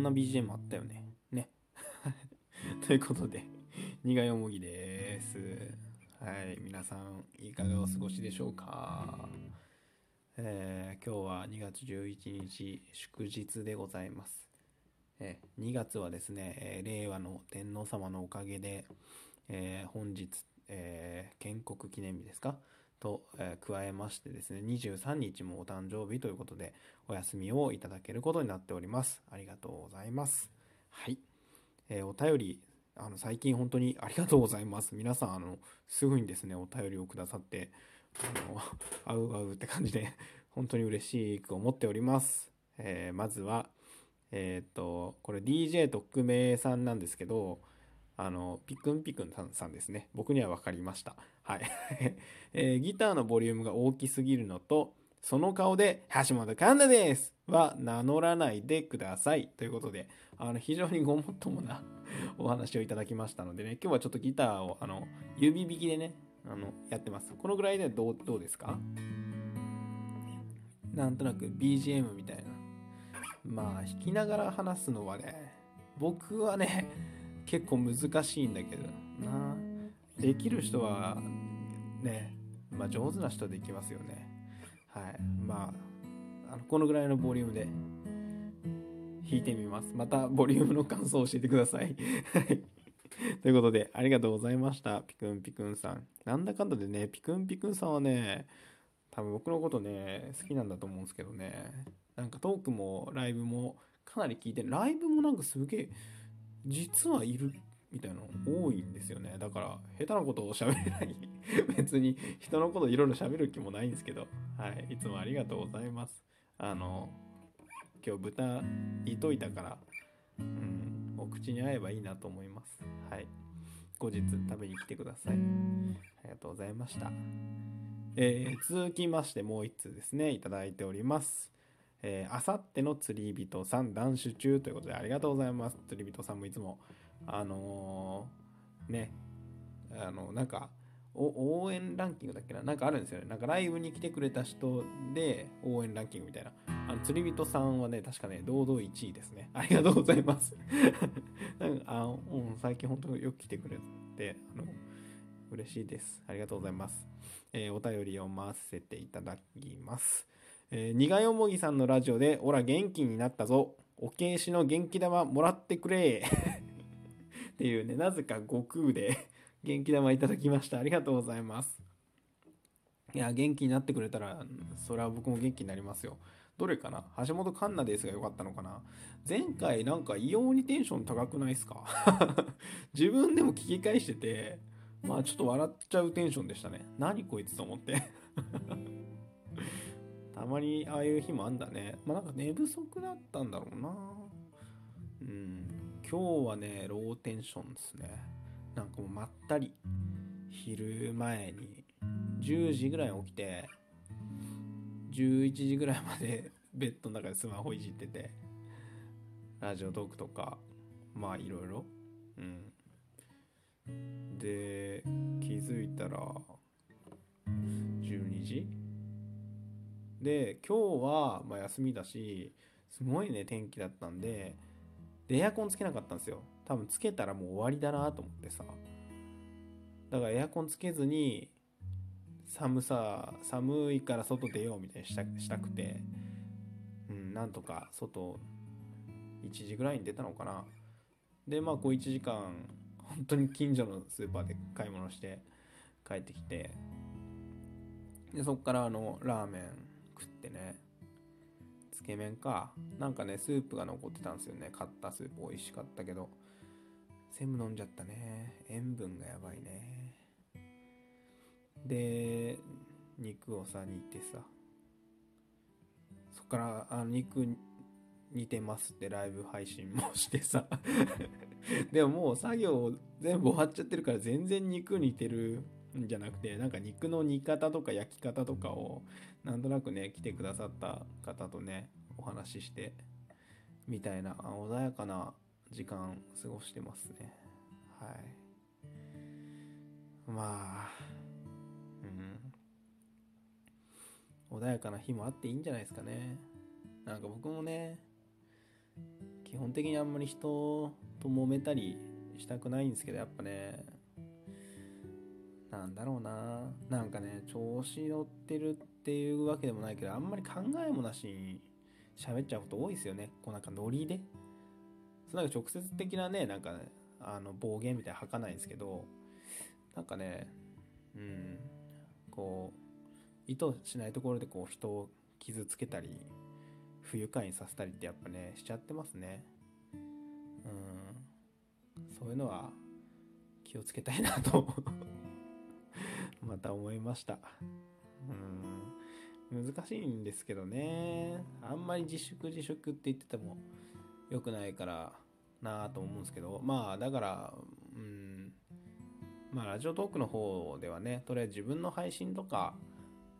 んな BGM あったよね。ね。ということで、苦よもぎです。はい、皆さん、いかがお過ごしでしょうか？えー今日は2月11日、祝日でございます。えー2月はですね、えー令和の天皇様のおかげで、えー本日、えー建国記念日ですか？と、えー加えましてですね、23日もお誕生日ということで、お休みをいただけることになっております。ありがとうございます。はい。えーお便り、あの、最近本当にありがとうございます。皆さん、あの、すぐにですね、お便りをくださって、あの、あうあうって感じで、本当に嬉しく思っております。えーまずは、えーっと、これ DJ 特命さんなんですけど、あの、ピクンピクンさんさんですね。僕には分かりました。はい。えーギターのボリュームが大きすぎるのと、その顔で、橋本環奈ですは名乗らないでください。ということで、あの、非常にごもっともな お話をいただきましたのでね、今日はちょっとギターを、あの、指弾きでね、あの、やってます。このぐらいでどう、どうですか？なんとなく BGM みたいな。まあ、弾きながら話すのはね、僕はね、結構難しいんだけどな。できる人は、ね、まあ上手な人はできますよね。はい。まあ、あのこのぐらいのボリュームで弾いてみます。またボリュームの感想を教えてください。はい。ということで、ありがとうございました。ピクンピクンさん。なんだかんだでね、ピクンピクンさんはね、多分僕のことね、好きなんだと思うんですけどね。なんかトークもライブもかなり聞いて、ライブもなんかすげえ、実はいるみたいなの多いんですよね。だから、下手なことを喋れない。別に人のこといろいろ喋る気もないんですけど、はい。いつもありがとうございます。あの、今日豚煮といたから、うん、お口に合えばいいなと思います。はい。後日食べに来てください。ありがとうございました。えー続きましてもう一通ですね、いただいております。えー、あさっての釣り人さん、断酒中ということでありがとうございます。釣り人さんもいつも、あのーね、あの、なんか、応援ランキングだっけな？なんかあるんですよね。なんかライブに来てくれた人で応援ランキングみたいな。あの釣り人さんはね、確かね、堂々1位ですね。ありがとうございます。なんかあうん、最近本当によく来てくれて、あの、嬉しいです。ありがとうございます。えーお便り読ませていただきます。えー、苦よもぎさんのラジオで、オラ元気になったぞ。おけしの元気玉もらってくれ。っていうね、なぜか悟空で 元気玉いただきました。ありがとうございます。いや、元気になってくれたら、それは僕も元気になりますよ。どれかな？橋本環奈ですが良かったのかな？前回なんか異様にテンション高くないですか？自分でも聞き返してて、まあちょっと笑っちゃうテンションでしたね。何こいつと思って。たまにああいう日もあんだね。まあなんか寝不足だったんだろうな。うん。今日はね、ローテンションですね。なんかもうまったり。昼前に10時ぐらい起きて、11時ぐらいまで ベッドの中でスマホいじってて、ラジオトークとか、まあいろいろ。うん。で気づいたら12時？で今日はまあ休みだしすごいね天気だったんででエアコンつけなかったんですよ。多分つけたらもう終わりだなと思ってさ。だからエアコンつけずに寒さ寒いから外出ようみたいにしたしたくて。うんなんとか外1時ぐらいに出たのかな。でまあこう1時間本当に近所のスーパーで買い物して帰ってきて。でそっからあのラーメン食ってね。つけ麺か。なんかねスープが残ってたんですよね。買ったスープ美味しかったけど。全部飲んじゃったね。塩分がやばいね。で肉をさ煮てさ。そっからあの肉似てますってライブ配信もしてさ。でももう作業全部終わっちゃってるから全然肉似てるじゃなくてなんか肉の煮方とか焼き方とかをなんとなくね来てくださった方とねお話ししてみたいな穏やかな時間過ごしてますね。はい。まあうん。穏やかな日もあっていいんじゃないですかね。なんか僕もね基本的にあんまり人と揉めたりしたくないんですけどやっぱねなんだろうな。なんかね調子乗ってるっていうわけでもないけどあんまり考えもなしに喋っちゃうこと多いですよね。こうなんかノリで。なんか直接的なねなんかねあの暴言みたいな吐かないんですけどなんかねうんこう意図しないところでこう人を傷つけたり不愉快にさせたりってやっぱねしちゃってますね。うん。そういうのは気をつけたいなと。また思いました。うん。難しいんですけどね。あんまり自粛自粛って言ってても良くないからなぁと思うんですけど。まあだからうん。まあラジオトークの方ではねとりあえず自分の配信とか、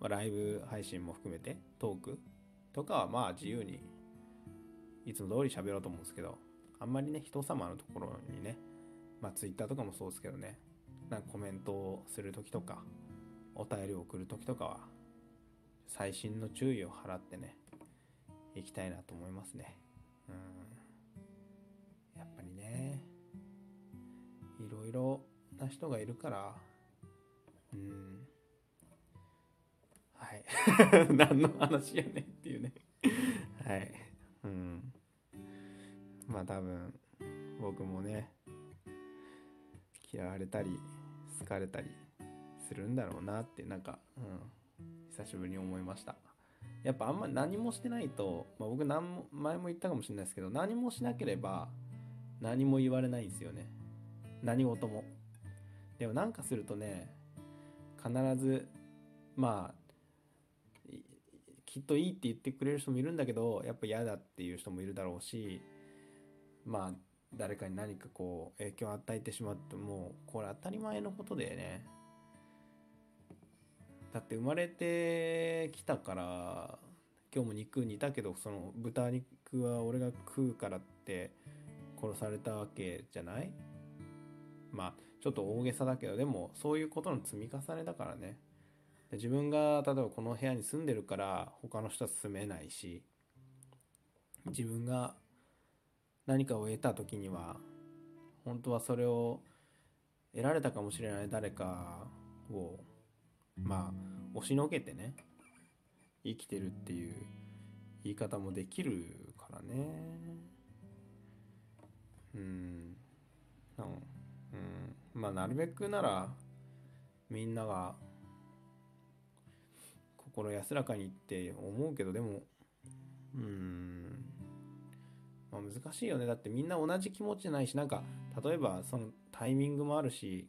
ま、ライブ配信も含めてトークとかはまあ自由にいつも通り喋ろうと思うんですけどあんまりね人様のところにねまあツイッターとかもそうですけどねなんかコメントをする時とかお便りを送る時とかは細心の注意を払ってねいきたいなと思いますね。うん。やっぱりねいろいろな人がいるからうん。はい。何の話やねんっていうね。はい。うん。まあ多分僕もね嫌われたり好かれたりするんだろうなってなんか、うん、久しぶりに思いました。やっぱあんま何もしてないと、まあ、僕何も前も言ったかもしれないですけど何もしなければ何も言われないんですよね。何事も。でもなんかするとね必ずまあきっといいって言ってくれる人もいるんだけどやっぱ嫌だっていう人もいるだろうしまあ誰かに何かこう影響を与えてしまってもこれ当たり前のことでね。だって生まれてきたから今日も肉煮たけどその豚肉は俺が食うからって殺されたわけじゃない？まあちょっと大げさだけどでもそういうことの積み重ねだからね。自分が例えばこの部屋に住んでるから他の人は住めないし自分が何かを得た時には本当はそれを得られたかもしれない誰かをまあ押しのけてね生きてるっていう言い方もできるからね。うん。うん。まあなるべくならみんなが心安らかにって思うけどでもうん。まあ、難しいよね。だってみんな同じ気持ちじゃないしなんか例えばそのタイミングもあるし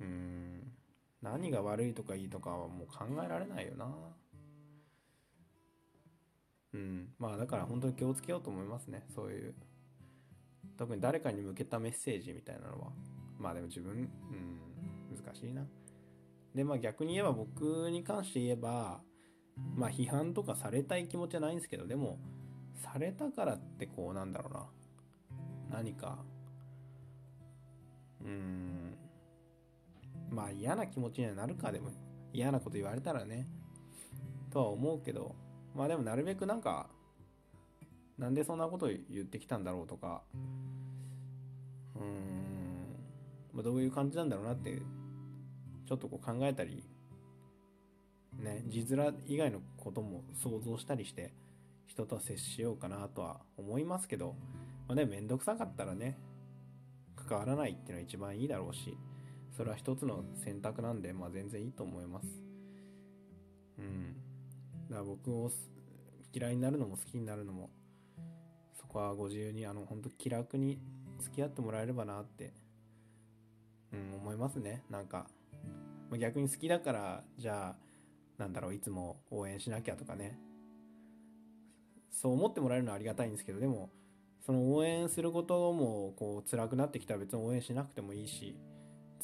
うん何が悪いとかいいとかはもう考えられないよな。うん。まあだから本当に気をつけようと思いますね。そういう。特に誰かに向けたメッセージみたいなのは。まあでも自分うん難しいな。でまあ逆に言えば僕に関して言えばまあ批判とかされたい気持ちはないんですけどでもされたからってこうなんだろうな。何かうーん。まあ嫌な気持ちにはなるか。でも嫌なこと言われたらね。とは思うけど。まあでもなるべくなんかなんでそんなこと言ってきたんだろうとか。うーん、まあ、どういう感じなんだろうなってちょっとこう考えたりね字面以外のことも想像したりして。人と接しようかなとは思いますけど、まあね、めんどくさかったらね、関わらないっていうのは一番いいだろうし、それは一つの選択なんで、まあ全然いいと思います。うん。だから僕を嫌いになるのも好きになるのも、そこはご自由に、あの、本当気楽に付き合ってもらえればなって、うん、思いますね。なんか、逆に好きだから、じゃあ、なんだろう、いつも応援しなきゃとかね、そう思ってもらえるのはありがたいんですけどでもその応援することもこう辛くなってきたら別に応援しなくてもいいし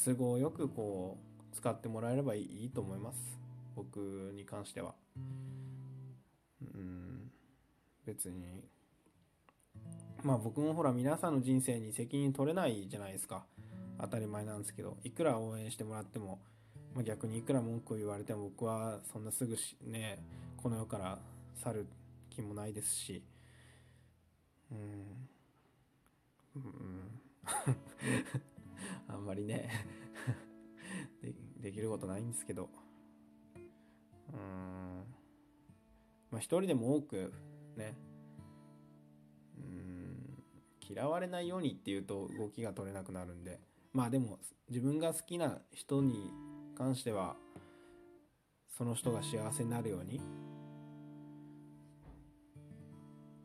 都合よくこう使ってもらえればいいと思います。僕に関しては。うん。別に。まあ僕もほら皆さんの人生に責任取れないじゃないですか。当たり前なんですけど。いくら応援してもらっても、まあ、逆にいくら文句を言われても僕はそんなすぐしねこの世から去る気もないですし、うん。うん。あんまりね。でできることないんですけど。うん。まあ一人でも多くね。うん。嫌われないようにっていうと動きが取れなくなるんで。まあでも自分が好きな人に関してはその人が幸せになるように、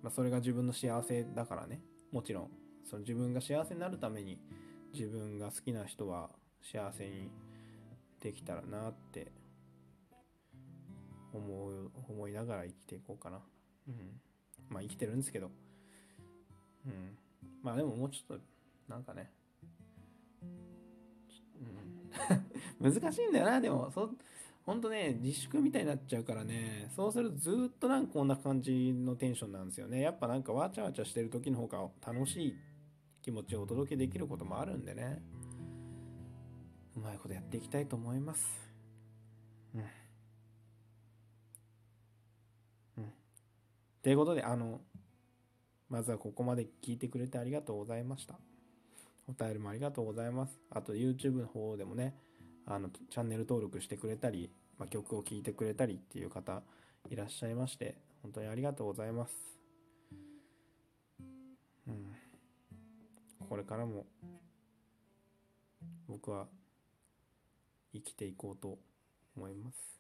まあ、それが自分の幸せだからね。もちろん。その自分が幸せになるために自分が好きな人は幸せにできたらなって思う思いながら生きていこうかな。うん。まあ生きてるんですけど。うん。まあでももうちょっとなんかね。うん。難しいんだよなでも。そほんとね自粛みたいになっちゃうからねそうするとずっとなんかこんな感じのテンションなんですよね。やっぱなんかわちゃわちゃしてる時の方が楽しい気持ちをお届けできることもあるんでね。うまいことやっていきたいと思います。うん。うん。ということであのまずはここまで聞いてくれてありがとうございました。お便りもありがとうございます。あと YouTube の方でもねあのチャンネル登録してくれたり、まあ、曲を聴いてくれたりっていう方いらっしゃいまして本当にありがとうございます。うん。これからも僕は生きていこうと思います。